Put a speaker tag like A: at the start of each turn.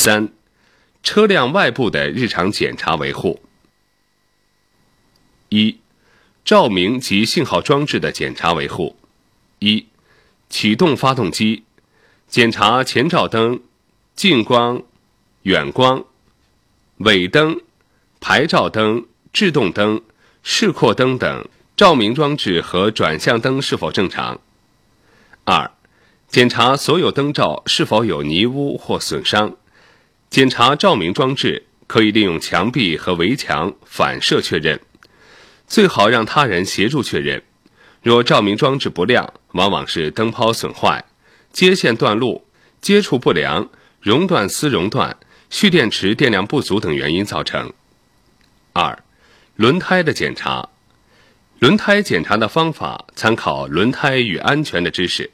A: 三、车辆外部的日常检查维护。一、照明及信号装置的检查维护。一、启动发动机，检查前照灯、近光、远光、尾灯、排照灯、制动灯、示廓灯等照明装置和转向灯是否正常。二、检查所有灯罩是否有泥污或损伤。检查照明装置可以利用墙壁和围墙反射确认，最好让他人协助确认。若照明装置不亮，往往是灯泡损坏、接线断路、接触不良、熔断丝熔断、蓄电池电量不足等原因造成。二、轮胎的检查，轮胎检查的方法参考《轮胎与安全》的知识。